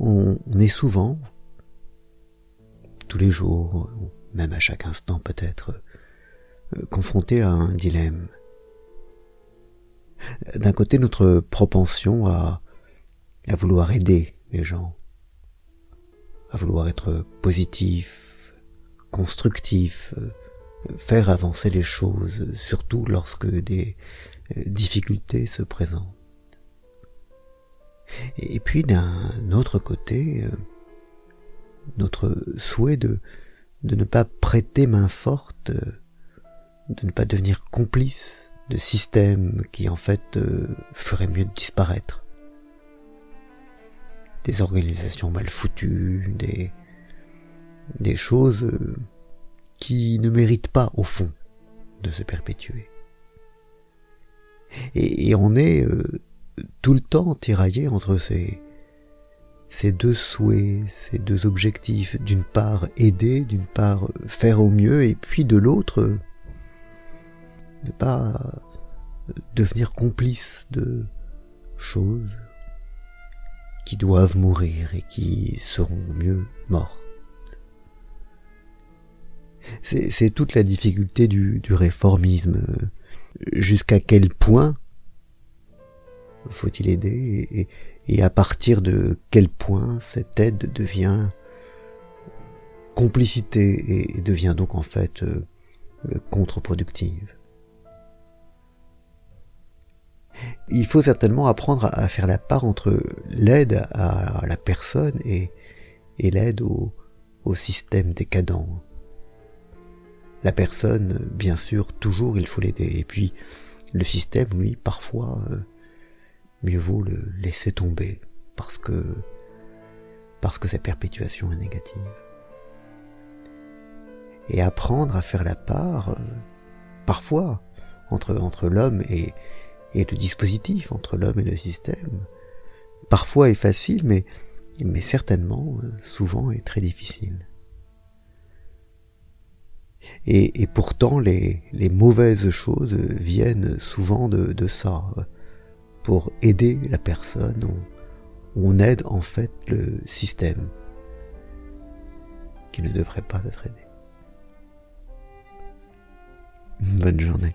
on, est souvent, tous les jours, même à chaque instant peut-être, euh, confronté à un dilemme. D'un côté, notre propension à, vouloir aider les gens, à vouloir être positif, constructif, euh, faire avancer les choses, surtout lorsque des euh, difficultés se présentent. Et puis d'un autre côté, euh, notre souhait de, ne pas prêter main forte, de ne pas devenir complice de systèmes qui en fait feraient mieux de disparaître des organisations mal foutues, des, des choses euh, qui ne méritent pas, au fond, de se perpétuer. Et, on est euh, tout le temps tiraillé entre ces, ces deux souhaits, ces deux objectifs, d'une part aider, d'une part faire au mieux, et puis de l'autre, ne pas devenir complice de choses qui doivent mourir et qui seront mieux mortes. C'est toute la difficulté du, réformisme. Jusqu'à quel point faut-il aider et, à partir de quel point cette aide devient complicité et devient donc en fait euh, contre-productive? il faut certainement apprendre à, faire la part entre l'aide à la personne et, l'aide au, système décadent. La personne, bien sûr, toujours il faut l'aider. Et puis, le système, lui, parfois, euh, mieux vaut le laisser tomber parce que, parce que sa perpétuation est négative. Et apprendre à faire la part, euh, parfois, entre, entre l'homme et, et le dispositif entre l'homme et le système, parfois est facile, mais, mais certainement, euh, souvent est très difficile. Et, pourtant, les, les, mauvaises choses viennent souvent de, de, ça. Pour aider la personne, on, aide en fait le système qui ne devrait pas être aidé. Bonne journée.